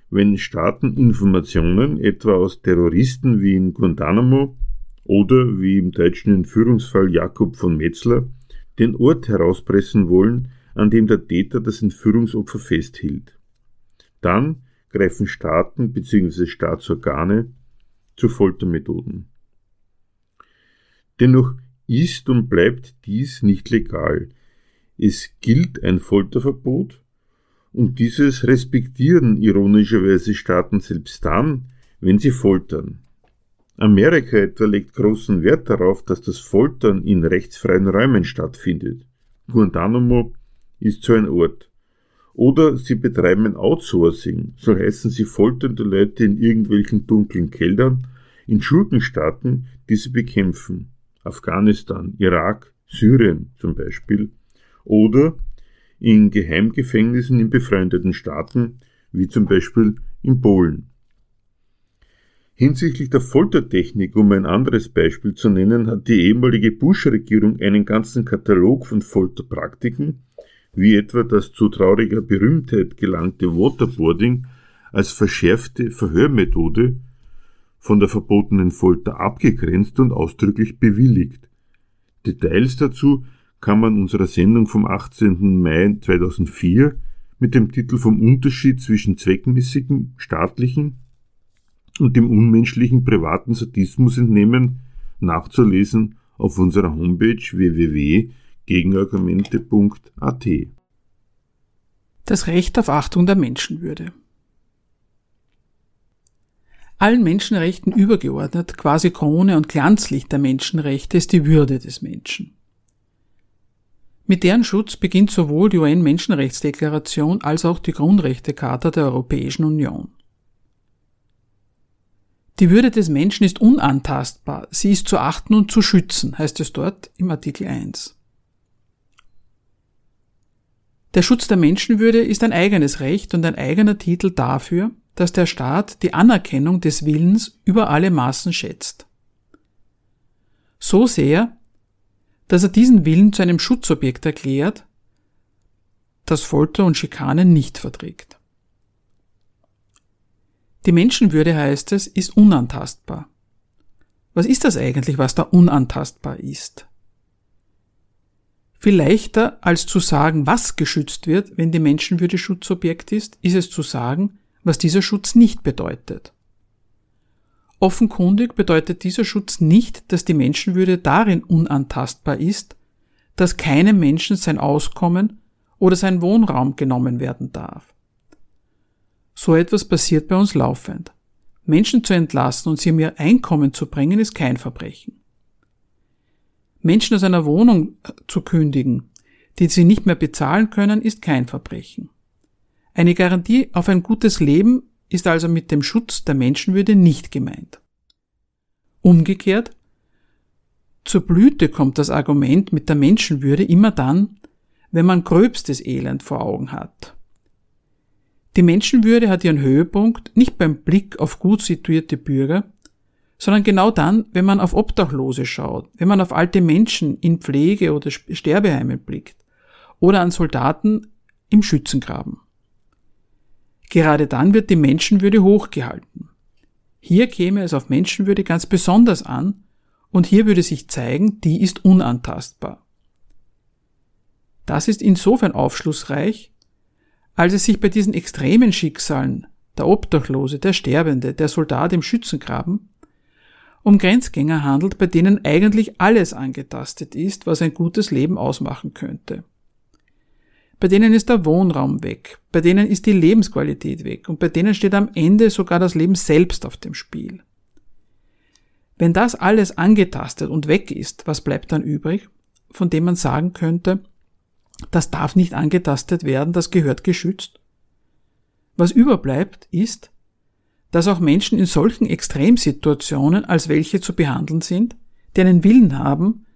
wenn Staaten Informationen etwa aus Terroristen wie in Guantanamo oder wie im deutschen Entführungsfall Jakob von Metzler den Ort herauspressen wollen, an dem der Täter das Entführungsopfer festhielt. Dann greifen Staaten bzw. Staatsorgane zu Foltermethoden. Dennoch ist und bleibt dies nicht legal. Es gilt ein Folterverbot und dieses respektieren ironischerweise Staaten selbst dann, wenn sie foltern. Amerika etwa legt großen Wert darauf, dass das Foltern in rechtsfreien Räumen stattfindet. Guantanamo ist so ein Ort. Oder sie betreiben Outsourcing, so heißen sie folternde Leute in irgendwelchen dunklen Keldern, in Schurkenstaaten, die sie bekämpfen. Afghanistan, Irak, Syrien zum Beispiel. Oder in Geheimgefängnissen in befreundeten Staaten, wie zum Beispiel in Polen. Hinsichtlich der Foltertechnik, um ein anderes Beispiel zu nennen, hat die ehemalige Bush-Regierung einen ganzen Katalog von Folterpraktiken, wie etwa das zu trauriger Berühmtheit gelangte Waterboarding als verschärfte Verhörmethode von der verbotenen Folter abgegrenzt und ausdrücklich bewilligt. Details dazu kann man unserer Sendung vom 18. Mai 2004 mit dem Titel vom Unterschied zwischen zweckmäßigem staatlichen und dem unmenschlichen privaten Sadismus entnehmen, nachzulesen auf unserer Homepage www.gegenargumente.at. Das Recht auf Achtung der Menschenwürde. Allen Menschenrechten übergeordnet, quasi Krone und Glanzlicht der Menschenrechte ist die Würde des Menschen. Mit deren Schutz beginnt sowohl die UN-Menschenrechtsdeklaration als auch die Grundrechtecharta der Europäischen Union. Die Würde des Menschen ist unantastbar, sie ist zu achten und zu schützen, heißt es dort im Artikel 1. Der Schutz der Menschenwürde ist ein eigenes Recht und ein eigener Titel dafür, dass der Staat die Anerkennung des Willens über alle Maßen schätzt. So sehr, dass er diesen Willen zu einem Schutzobjekt erklärt, das Folter und Schikane nicht verträgt. Die Menschenwürde, heißt es, ist unantastbar. Was ist das eigentlich, was da unantastbar ist? Viel leichter als zu sagen, was geschützt wird, wenn die Menschenwürde Schutzobjekt ist, ist es zu sagen, was dieser Schutz nicht bedeutet. Offenkundig bedeutet dieser Schutz nicht, dass die Menschenwürde darin unantastbar ist, dass keinem Menschen sein Auskommen oder sein Wohnraum genommen werden darf. So etwas passiert bei uns laufend. Menschen zu entlassen und sie ihr Einkommen zu bringen, ist kein Verbrechen. Menschen aus einer Wohnung äh, zu kündigen, die sie nicht mehr bezahlen können, ist kein Verbrechen. Eine Garantie auf ein gutes Leben ist also mit dem Schutz der Menschenwürde nicht gemeint. Umgekehrt, zur Blüte kommt das Argument mit der Menschenwürde immer dann, wenn man gröbstes Elend vor Augen hat. Die Menschenwürde hat ihren Höhepunkt nicht beim Blick auf gut situierte Bürger, sondern genau dann, wenn man auf Obdachlose schaut, wenn man auf alte Menschen in Pflege- oder Sterbeheimen blickt oder an Soldaten im Schützengraben. Gerade dann wird die Menschenwürde hochgehalten. Hier käme es auf Menschenwürde ganz besonders an und hier würde sich zeigen, die ist unantastbar. Das ist insofern aufschlussreich, als es sich bei diesen extremen Schicksalen, der Obdachlose, der Sterbende, der Soldat im Schützengraben, um Grenzgänger handelt, bei denen eigentlich alles angetastet ist, was ein gutes Leben ausmachen könnte. Bei denen ist der Wohnraum weg, bei denen ist die Lebensqualität weg und bei denen steht am Ende sogar das Leben selbst auf dem Spiel. Wenn das alles angetastet und weg ist, was bleibt dann übrig, von dem man sagen könnte, das darf nicht angetastet werden, das gehört geschützt? Was überbleibt, ist, dass auch Menschen in solchen Extremsituationen als welche zu behandeln sind, die einen Willen haben,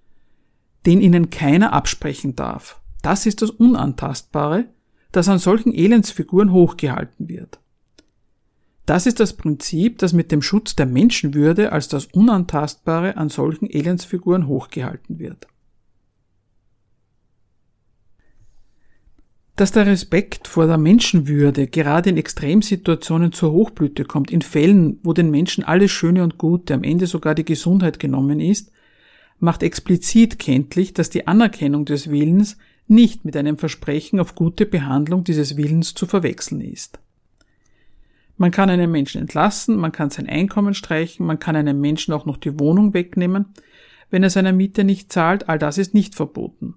den ihnen keiner absprechen darf. Das ist das Unantastbare, das an solchen Elendsfiguren hochgehalten wird. Das ist das Prinzip, das mit dem Schutz der Menschenwürde als das Unantastbare an solchen Elendsfiguren hochgehalten wird. Dass der Respekt vor der Menschenwürde gerade in Extremsituationen zur Hochblüte kommt, in Fällen, wo den Menschen alles Schöne und Gute, am Ende sogar die Gesundheit genommen ist, macht explizit kenntlich, dass die Anerkennung des Willens nicht mit einem Versprechen auf gute Behandlung dieses Willens zu verwechseln ist. Man kann einen Menschen entlassen, man kann sein Einkommen streichen, man kann einem Menschen auch noch die Wohnung wegnehmen, wenn er seine Miete nicht zahlt, all das ist nicht verboten.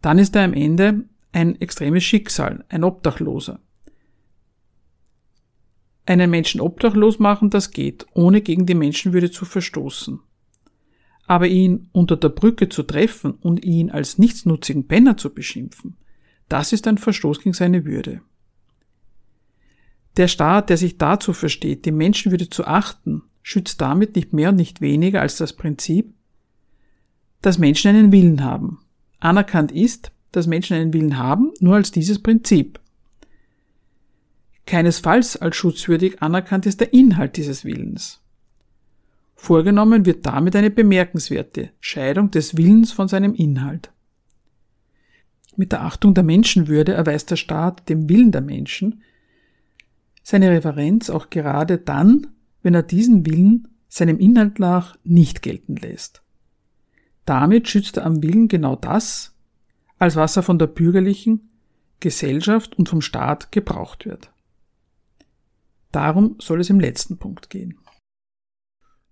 Dann ist er am Ende ein extremes Schicksal, ein Obdachloser. Einen Menschen obdachlos machen, das geht, ohne gegen die Menschenwürde zu verstoßen. Aber ihn unter der Brücke zu treffen und ihn als nichtsnutzigen Penner zu beschimpfen, das ist ein Verstoß gegen seine Würde. Der Staat, der sich dazu versteht, die Menschenwürde zu achten, schützt damit nicht mehr und nicht weniger als das Prinzip, dass Menschen einen Willen haben. Anerkannt ist, dass Menschen einen Willen haben, nur als dieses Prinzip. Keinesfalls als schutzwürdig anerkannt ist der Inhalt dieses Willens. Vorgenommen wird damit eine bemerkenswerte Scheidung des Willens von seinem Inhalt. Mit der Achtung der Menschenwürde erweist der Staat dem Willen der Menschen seine Reverenz auch gerade dann, wenn er diesen Willen seinem Inhalt nach nicht gelten lässt. Damit schützt er am Willen genau das, als was er von der bürgerlichen Gesellschaft und vom Staat gebraucht wird. Darum soll es im letzten Punkt gehen.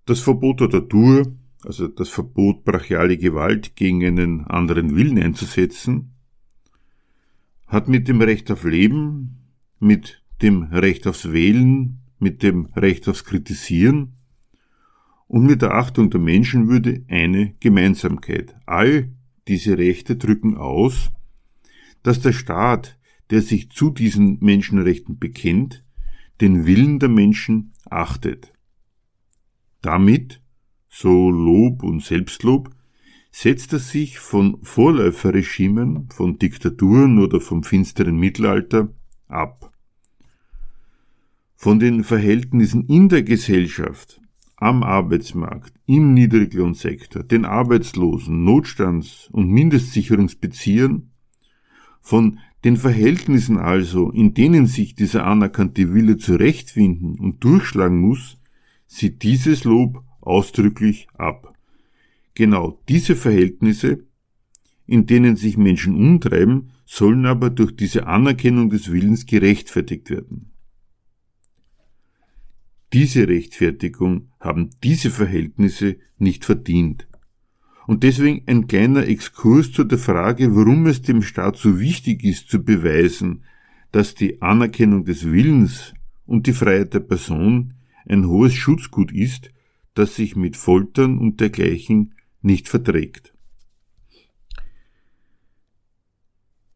Das Verbot der Tour, also das Verbot, brachiale Gewalt gegen einen anderen Willen einzusetzen, hat mit dem Recht auf Leben, mit dem Recht aufs Wählen, mit dem Recht aufs Kritisieren und mit der Achtung der Menschenwürde eine Gemeinsamkeit. All diese Rechte drücken aus, dass der Staat, der sich zu diesen Menschenrechten bekennt, den Willen der Menschen achtet. Damit, so Lob und Selbstlob, setzt er sich von Vorläuferregimen, von Diktaturen oder vom finsteren Mittelalter ab. Von den Verhältnissen in der Gesellschaft, am Arbeitsmarkt, im Niedriglohnsektor, den Arbeitslosen, Notstands- und Mindestsicherungsbeziehern, von den Verhältnissen also, in denen sich dieser anerkannte Wille zurechtfinden und durchschlagen muss, sieht dieses Lob ausdrücklich ab. Genau diese Verhältnisse, in denen sich Menschen umtreiben, sollen aber durch diese Anerkennung des Willens gerechtfertigt werden. Diese Rechtfertigung haben diese Verhältnisse nicht verdient. Und deswegen ein kleiner Exkurs zu der Frage, warum es dem Staat so wichtig ist zu beweisen, dass die Anerkennung des Willens und die Freiheit der Person ein hohes Schutzgut ist, das sich mit Foltern und dergleichen nicht verträgt.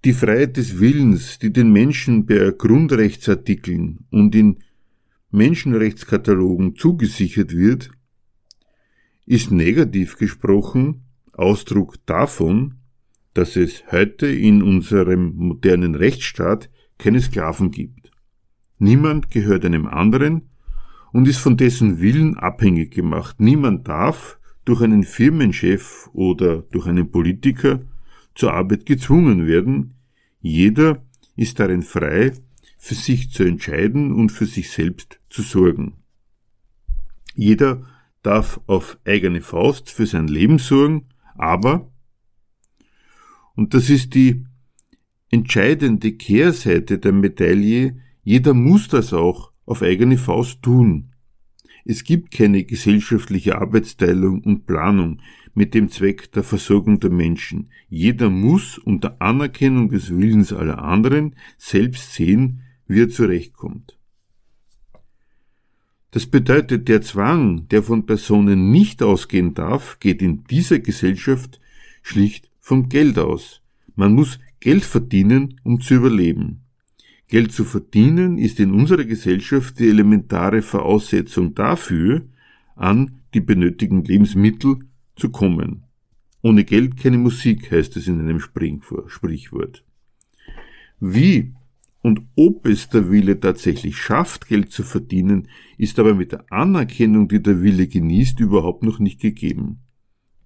Die Freiheit des Willens, die den Menschen bei Grundrechtsartikeln und in Menschenrechtskatalogen zugesichert wird, ist negativ gesprochen Ausdruck davon, dass es heute in unserem modernen Rechtsstaat keine Sklaven gibt. Niemand gehört einem anderen und ist von dessen Willen abhängig gemacht. Niemand darf durch einen Firmenchef oder durch einen Politiker zur Arbeit gezwungen werden. Jeder ist darin frei, für sich zu entscheiden und für sich selbst zu sorgen. Jeder darf auf eigene Faust für sein Leben sorgen, aber, und das ist die entscheidende Kehrseite der Medaille, jeder muss das auch auf eigene Faust tun. Es gibt keine gesellschaftliche Arbeitsteilung und Planung mit dem Zweck der Versorgung der Menschen. Jeder muss unter Anerkennung des Willens aller anderen selbst sehen, wie er zurechtkommt. Das bedeutet, der Zwang, der von Personen nicht ausgehen darf, geht in dieser Gesellschaft schlicht vom Geld aus. Man muss Geld verdienen, um zu überleben. Geld zu verdienen ist in unserer Gesellschaft die elementare Voraussetzung dafür, an die benötigten Lebensmittel zu kommen. Ohne Geld keine Musik, heißt es in einem Sprichwort. Wie und ob es der Wille tatsächlich schafft, Geld zu verdienen, ist aber mit der Anerkennung, die der Wille genießt, überhaupt noch nicht gegeben.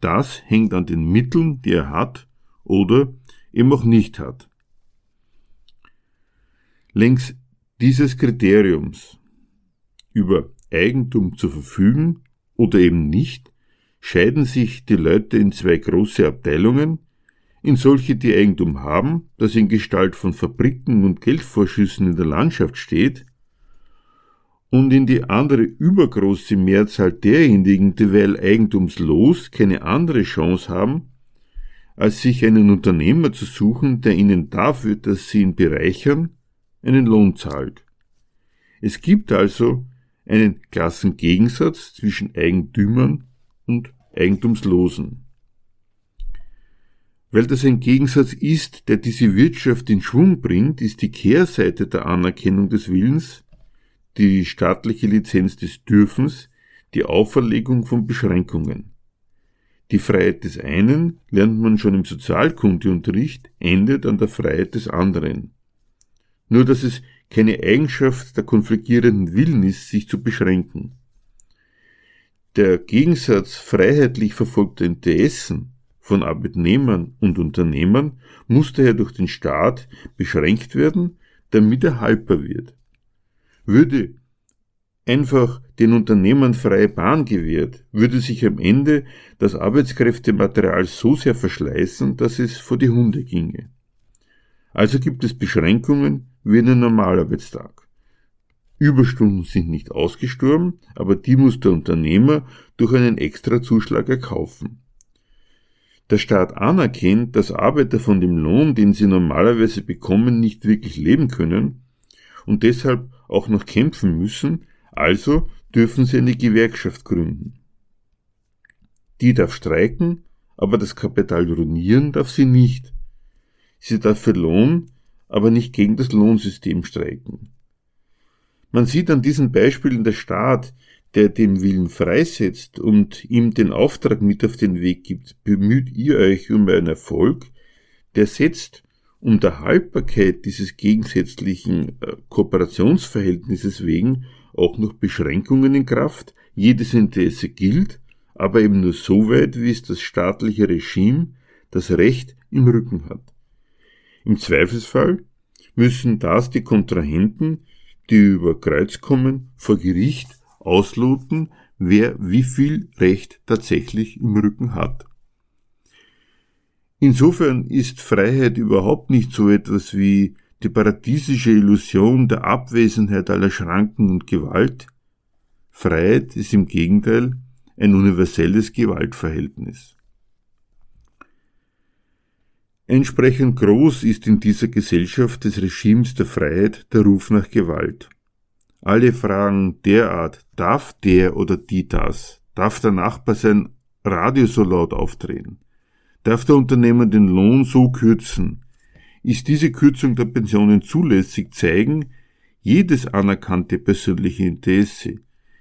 Das hängt an den Mitteln, die er hat oder eben auch nicht hat. Längs dieses Kriteriums über Eigentum zu verfügen oder eben nicht, scheiden sich die Leute in zwei große Abteilungen, in solche, die Eigentum haben, das in Gestalt von Fabriken und Geldvorschüssen in der Landschaft steht, und in die andere übergroße Mehrzahl derjenigen, die weil eigentumslos keine andere Chance haben, als sich einen Unternehmer zu suchen, der ihnen dafür, dass sie ihn bereichern, einen Lohn zahlt. Es gibt also einen Klassengegensatz zwischen Eigentümern und Eigentumslosen. Weil das ein Gegensatz ist, der diese Wirtschaft in Schwung bringt, ist die Kehrseite der Anerkennung des Willens, die staatliche Lizenz des Dürfens, die Auferlegung von Beschränkungen. Die Freiheit des einen, lernt man schon im Sozialkundeunterricht, endet an der Freiheit des anderen. Nur dass es keine Eigenschaft der konfligierenden Willen ist, sich zu beschränken. Der Gegensatz freiheitlich verfolgter Interessen von Arbeitnehmern und Unternehmern muss daher durch den Staat beschränkt werden, damit er haltbar wird. Würde einfach den Unternehmern freie Bahn gewährt, würde sich am Ende das Arbeitskräftematerial so sehr verschleißen, dass es vor die Hunde ginge. Also gibt es Beschränkungen wie einen Normalarbeitstag. Überstunden sind nicht ausgestorben, aber die muss der Unternehmer durch einen Extrazuschlag erkaufen der Staat anerkennt, dass Arbeiter von dem Lohn, den sie normalerweise bekommen, nicht wirklich leben können und deshalb auch noch kämpfen müssen, also dürfen sie eine Gewerkschaft gründen. Die darf streiken, aber das Kapital ruinieren darf sie nicht. Sie darf für Lohn, aber nicht gegen das Lohnsystem streiken. Man sieht an diesen Beispielen der Staat, der den Willen freisetzt und ihm den Auftrag mit auf den Weg gibt, bemüht ihr euch um einen Erfolg, der setzt um der Haltbarkeit dieses gegensätzlichen äh, Kooperationsverhältnisses wegen auch noch Beschränkungen in Kraft, jedes Interesse gilt, aber eben nur so weit, wie es das staatliche Regime das Recht im Rücken hat. Im Zweifelsfall müssen das die Kontrahenten, die über Kreuz kommen, vor Gericht ausloten, wer wie viel Recht tatsächlich im Rücken hat. Insofern ist Freiheit überhaupt nicht so etwas wie die paradiesische Illusion der Abwesenheit aller Schranken und Gewalt. Freiheit ist im Gegenteil ein universelles Gewaltverhältnis. Entsprechend groß ist in dieser Gesellschaft des Regimes der Freiheit der Ruf nach Gewalt. Alle Fragen derart, darf der oder die das? Darf der Nachbar sein Radio so laut aufdrehen? Darf der Unternehmer den Lohn so kürzen? Ist diese Kürzung der Pensionen zulässig, zeigen jedes anerkannte persönliche Interesse,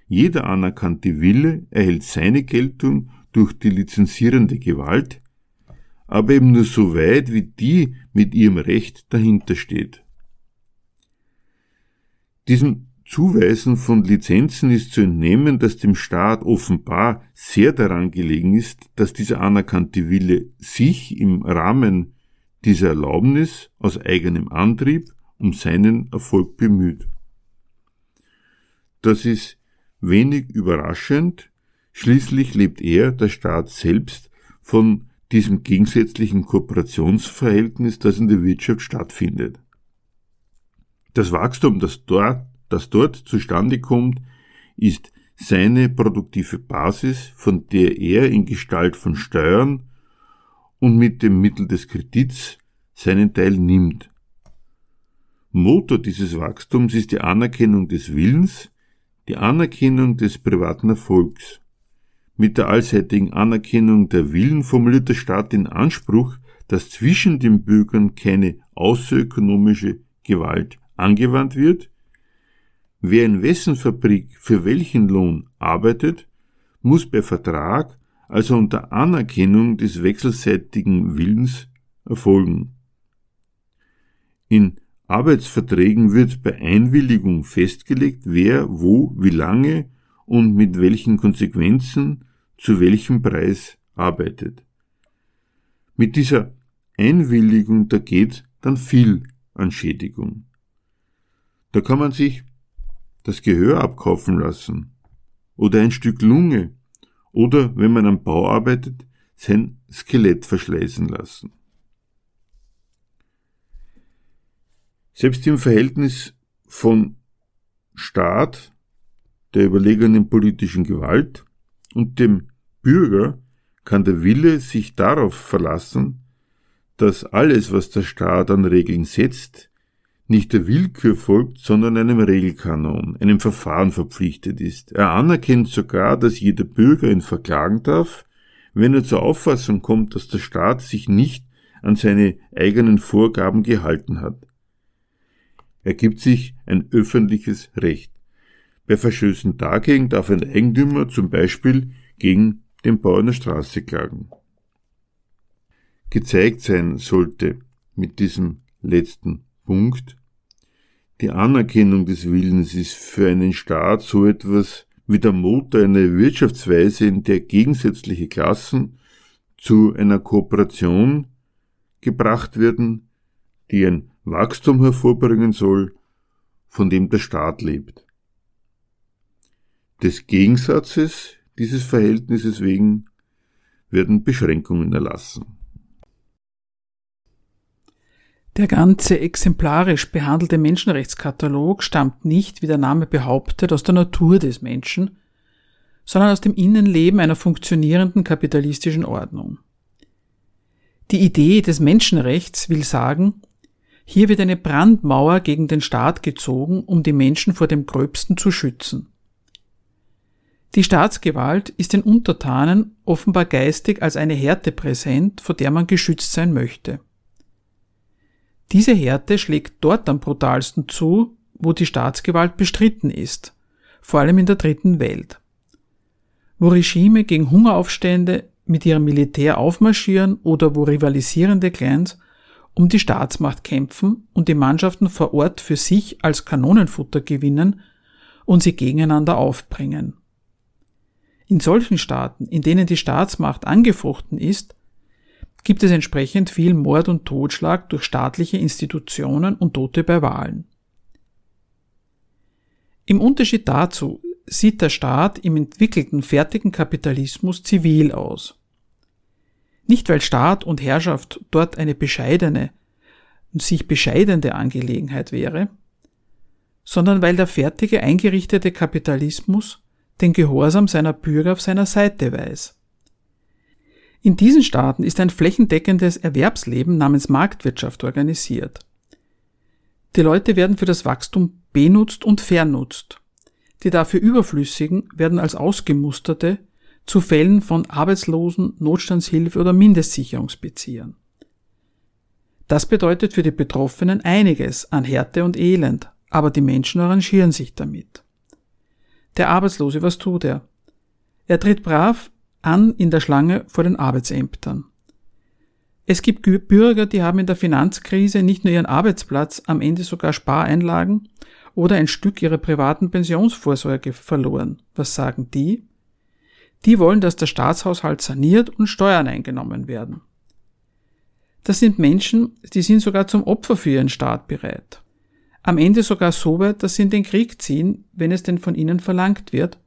jeder anerkannte Wille erhält seine Geltung durch die lizenzierende Gewalt, aber eben nur so weit, wie die mit ihrem Recht dahinter steht. Diesem Zuweisen von Lizenzen ist zu entnehmen, dass dem Staat offenbar sehr daran gelegen ist, dass dieser anerkannte Wille sich im Rahmen dieser Erlaubnis aus eigenem Antrieb um seinen Erfolg bemüht. Das ist wenig überraschend, schließlich lebt er, der Staat selbst, von diesem gegensätzlichen Kooperationsverhältnis, das in der Wirtschaft stattfindet. Das Wachstum, das dort, das dort zustande kommt, ist seine produktive Basis, von der er in Gestalt von Steuern und mit dem Mittel des Kredits seinen Teil nimmt. Motor dieses Wachstums ist die Anerkennung des Willens, die Anerkennung des privaten Erfolgs. Mit der allseitigen Anerkennung der Willen formuliert der Staat den Anspruch, dass zwischen den Bürgern keine außerökonomische Gewalt angewandt wird. Wer in wessen Fabrik für welchen Lohn arbeitet, muss bei Vertrag, also unter Anerkennung des wechselseitigen Willens, erfolgen. In Arbeitsverträgen wird bei Einwilligung festgelegt, wer wo, wie lange und mit welchen Konsequenzen zu welchem Preis arbeitet. Mit dieser Einwilligung, da geht dann viel an Schädigung. Da kann man sich das Gehör abkaufen lassen oder ein Stück Lunge oder, wenn man am Bau arbeitet, sein Skelett verschleißen lassen. Selbst im Verhältnis von Staat der überlegenen politischen Gewalt und dem Bürger kann der Wille sich darauf verlassen, dass alles, was der Staat an Regeln setzt, nicht der Willkür folgt, sondern einem Regelkanon, einem Verfahren verpflichtet ist. Er anerkennt sogar, dass jeder Bürger ihn verklagen darf, wenn er zur Auffassung kommt, dass der Staat sich nicht an seine eigenen Vorgaben gehalten hat. Er gibt sich ein öffentliches Recht. Bei Verstößen dagegen darf ein Eigentümer zum Beispiel gegen den Bau einer Straße klagen. Gezeigt sein sollte mit diesem letzten Punkt, die Anerkennung des Willens ist für einen Staat so etwas wie der Motor einer Wirtschaftsweise, in der gegensätzliche Klassen zu einer Kooperation gebracht werden, die ein Wachstum hervorbringen soll, von dem der Staat lebt des Gegensatzes dieses Verhältnisses wegen werden Beschränkungen erlassen. Der ganze exemplarisch behandelte Menschenrechtskatalog stammt nicht, wie der Name behauptet, aus der Natur des Menschen, sondern aus dem Innenleben einer funktionierenden kapitalistischen Ordnung. Die Idee des Menschenrechts will sagen, hier wird eine Brandmauer gegen den Staat gezogen, um die Menschen vor dem Gröbsten zu schützen. Die Staatsgewalt ist den Untertanen offenbar geistig als eine Härte präsent, vor der man geschützt sein möchte. Diese Härte schlägt dort am brutalsten zu, wo die Staatsgewalt bestritten ist, vor allem in der dritten Welt. Wo Regime gegen Hungeraufstände mit ihrem Militär aufmarschieren oder wo rivalisierende Clans um die Staatsmacht kämpfen und die Mannschaften vor Ort für sich als Kanonenfutter gewinnen und sie gegeneinander aufbringen. In solchen Staaten, in denen die Staatsmacht angefochten ist, gibt es entsprechend viel Mord und Totschlag durch staatliche Institutionen und Tote bei Wahlen. Im Unterschied dazu sieht der Staat im entwickelten fertigen Kapitalismus zivil aus. Nicht weil Staat und Herrschaft dort eine bescheidene und sich bescheidende Angelegenheit wäre, sondern weil der fertige eingerichtete Kapitalismus den Gehorsam seiner Bürger auf seiner Seite weiß. In diesen Staaten ist ein flächendeckendes Erwerbsleben namens Marktwirtschaft organisiert. Die Leute werden für das Wachstum benutzt und vernutzt. Die dafür Überflüssigen werden als Ausgemusterte zu Fällen von Arbeitslosen, Notstandshilfe oder Mindestsicherungsbeziehern. Das bedeutet für die Betroffenen einiges an Härte und Elend, aber die Menschen arrangieren sich damit. Der Arbeitslose, was tut er? Er tritt brav an in der Schlange vor den Arbeitsämtern. Es gibt Bürger, die haben in der Finanzkrise nicht nur ihren Arbeitsplatz, am Ende sogar Spareinlagen oder ein Stück ihrer privaten Pensionsvorsorge verloren. Was sagen die? Die wollen, dass der Staatshaushalt saniert und Steuern eingenommen werden. Das sind Menschen, die sind sogar zum Opfer für ihren Staat bereit am Ende sogar so weit, dass sie in den Krieg ziehen, wenn es denn von ihnen verlangt wird,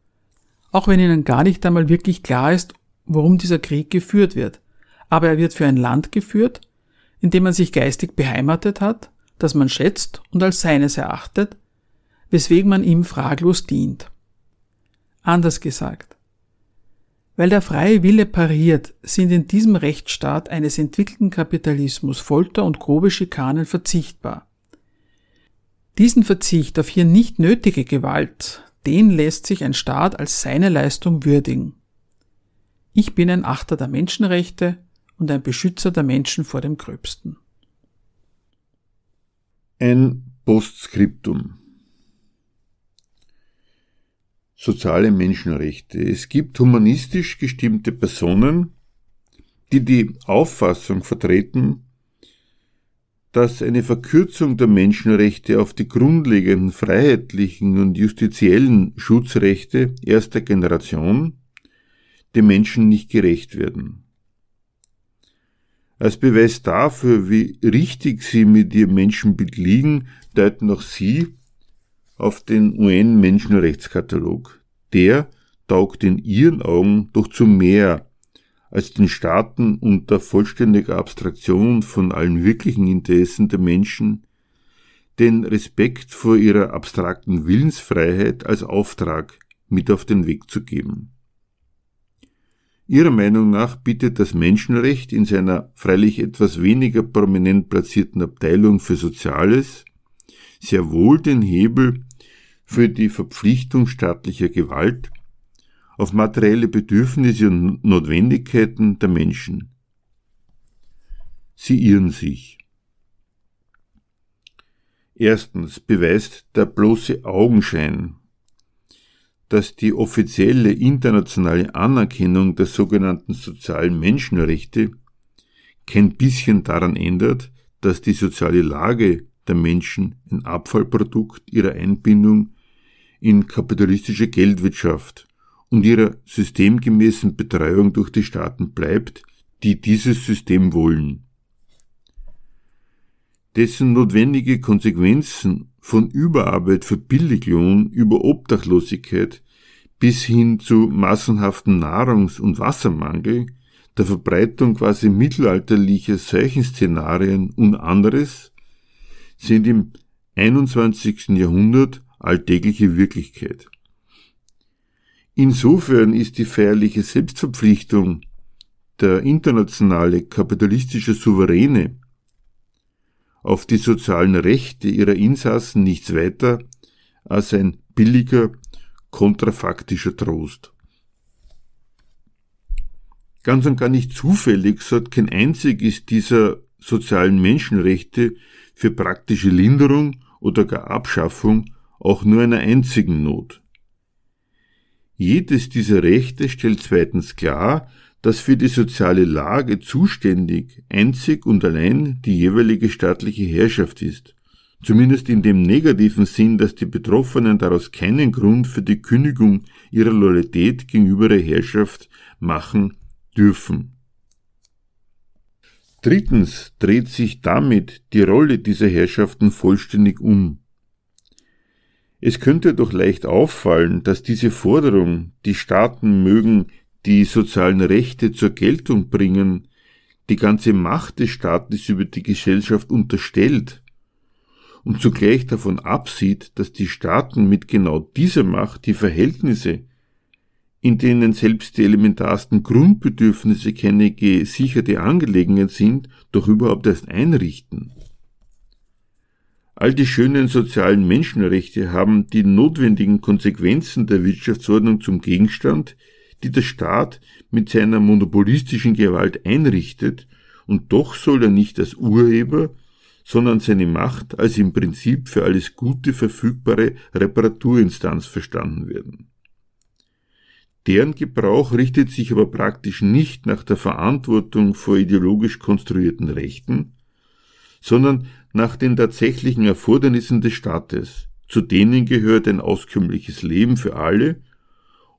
auch wenn ihnen gar nicht einmal wirklich klar ist, worum dieser Krieg geführt wird. aber er wird für ein Land geführt, in dem man sich geistig beheimatet hat, das man schätzt und als seines erachtet, weswegen man ihm fraglos dient. Anders gesagt, weil der freie Wille pariert, sind in diesem Rechtsstaat eines entwickelten Kapitalismus Folter und grobe Schikanen verzichtbar. Diesen Verzicht auf hier nicht nötige Gewalt, den lässt sich ein Staat als seine Leistung würdigen. Ich bin ein Achter der Menschenrechte und ein Beschützer der Menschen vor dem Gröbsten. Ein Postskriptum. Soziale Menschenrechte. Es gibt humanistisch gestimmte Personen, die die Auffassung vertreten, dass eine Verkürzung der Menschenrechte auf die grundlegenden freiheitlichen und justiziellen Schutzrechte erster Generation dem Menschen nicht gerecht werden. Als Beweis dafür, wie richtig sie mit ihrem Menschenbild liegen, deuten auch sie auf den UN-Menschenrechtskatalog. Der taugt in ihren Augen doch zu mehr als den Staaten unter vollständiger Abstraktion von allen wirklichen Interessen der Menschen den Respekt vor ihrer abstrakten Willensfreiheit als Auftrag mit auf den Weg zu geben. Ihrer Meinung nach bietet das Menschenrecht in seiner freilich etwas weniger prominent platzierten Abteilung für Soziales sehr wohl den Hebel für die Verpflichtung staatlicher Gewalt auf materielle Bedürfnisse und Notwendigkeiten der Menschen. Sie irren sich. Erstens beweist der bloße Augenschein dass die offizielle internationale Anerkennung der sogenannten sozialen Menschenrechte kein bisschen daran ändert, dass die soziale Lage der Menschen ein Abfallprodukt ihrer Einbindung in kapitalistische Geldwirtschaft und ihrer systemgemäßen Betreuung durch die Staaten bleibt, die dieses System wollen. Dessen notwendige Konsequenzen von Überarbeit für Billiglohn über Obdachlosigkeit bis hin zu massenhaften Nahrungs- und Wassermangel, der Verbreitung quasi mittelalterlicher Seuchenszenarien und anderes sind im 21. Jahrhundert alltägliche Wirklichkeit. Insofern ist die feierliche Selbstverpflichtung der internationale kapitalistische Souveräne auf die sozialen Rechte ihrer Insassen nichts weiter als ein billiger, kontrafaktischer Trost. Ganz und gar nicht zufällig sorgt kein einziges dieser sozialen Menschenrechte für praktische Linderung oder gar Abschaffung auch nur einer einzigen Not. Jedes dieser Rechte stellt zweitens klar, dass für die soziale Lage zuständig einzig und allein die jeweilige staatliche Herrschaft ist, zumindest in dem negativen Sinn, dass die Betroffenen daraus keinen Grund für die Kündigung ihrer Loyalität gegenüber der Herrschaft machen dürfen. Drittens dreht sich damit die Rolle dieser Herrschaften vollständig um. Es könnte doch leicht auffallen, dass diese Forderung, die Staaten mögen die sozialen Rechte zur Geltung bringen, die ganze Macht des Staates über die Gesellschaft unterstellt und zugleich davon absieht, dass die Staaten mit genau dieser Macht die Verhältnisse, in denen selbst die elementarsten Grundbedürfnisse keine gesicherte Angelegenheit sind, doch überhaupt erst einrichten. All die schönen sozialen Menschenrechte haben die notwendigen Konsequenzen der Wirtschaftsordnung zum Gegenstand, die der Staat mit seiner monopolistischen Gewalt einrichtet, und doch soll er nicht als Urheber, sondern seine Macht als im Prinzip für alles Gute verfügbare Reparaturinstanz verstanden werden. Deren Gebrauch richtet sich aber praktisch nicht nach der Verantwortung vor ideologisch konstruierten Rechten, sondern nach den tatsächlichen Erfordernissen des Staates. Zu denen gehört ein auskömmliches Leben für alle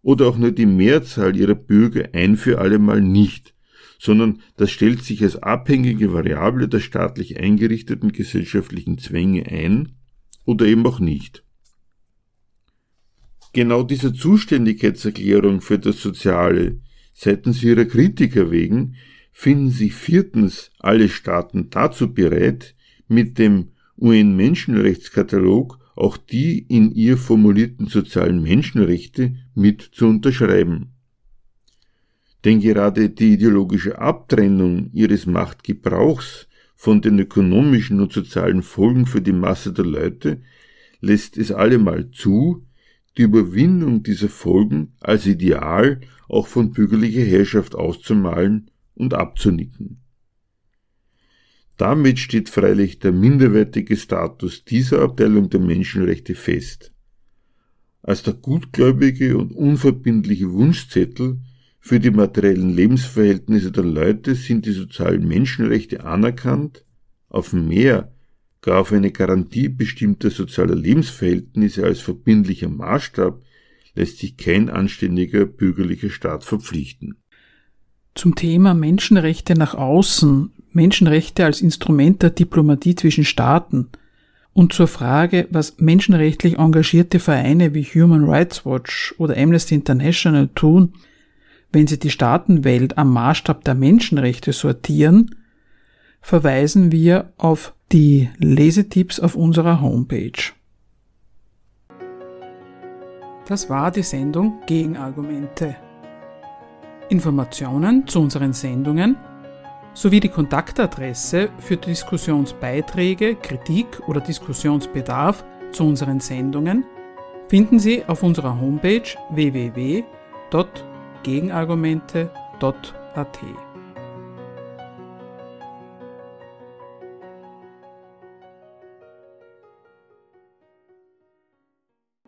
oder auch nur die Mehrzahl ihrer Bürger ein für allemal nicht, sondern das stellt sich als abhängige Variable der staatlich eingerichteten gesellschaftlichen Zwänge ein oder eben auch nicht. Genau dieser Zuständigkeitserklärung für das Soziale seitens ihrer Kritiker wegen finden sich viertens alle Staaten dazu bereit, mit dem UN-Menschenrechtskatalog auch die in ihr formulierten sozialen Menschenrechte mit zu unterschreiben. Denn gerade die ideologische Abtrennung ihres Machtgebrauchs von den ökonomischen und sozialen Folgen für die Masse der Leute lässt es allemal zu, die Überwindung dieser Folgen als Ideal auch von bürgerlicher Herrschaft auszumalen und abzunicken. Damit steht freilich der minderwertige Status dieser Abteilung der Menschenrechte fest. Als der gutgläubige und unverbindliche Wunschzettel für die materiellen Lebensverhältnisse der Leute sind die sozialen Menschenrechte anerkannt, auf mehr, gar auf eine Garantie bestimmter sozialer Lebensverhältnisse als verbindlicher Maßstab lässt sich kein anständiger bürgerlicher Staat verpflichten. Zum Thema Menschenrechte nach außen Menschenrechte als Instrument der Diplomatie zwischen Staaten und zur Frage, was menschenrechtlich engagierte Vereine wie Human Rights Watch oder Amnesty International tun, wenn sie die Staatenwelt am Maßstab der Menschenrechte sortieren, verweisen wir auf die Lesetipps auf unserer Homepage. Das war die Sendung Gegenargumente. Informationen zu unseren Sendungen sowie die Kontaktadresse für Diskussionsbeiträge, Kritik oder Diskussionsbedarf zu unseren Sendungen finden Sie auf unserer Homepage www.gegenargumente.at.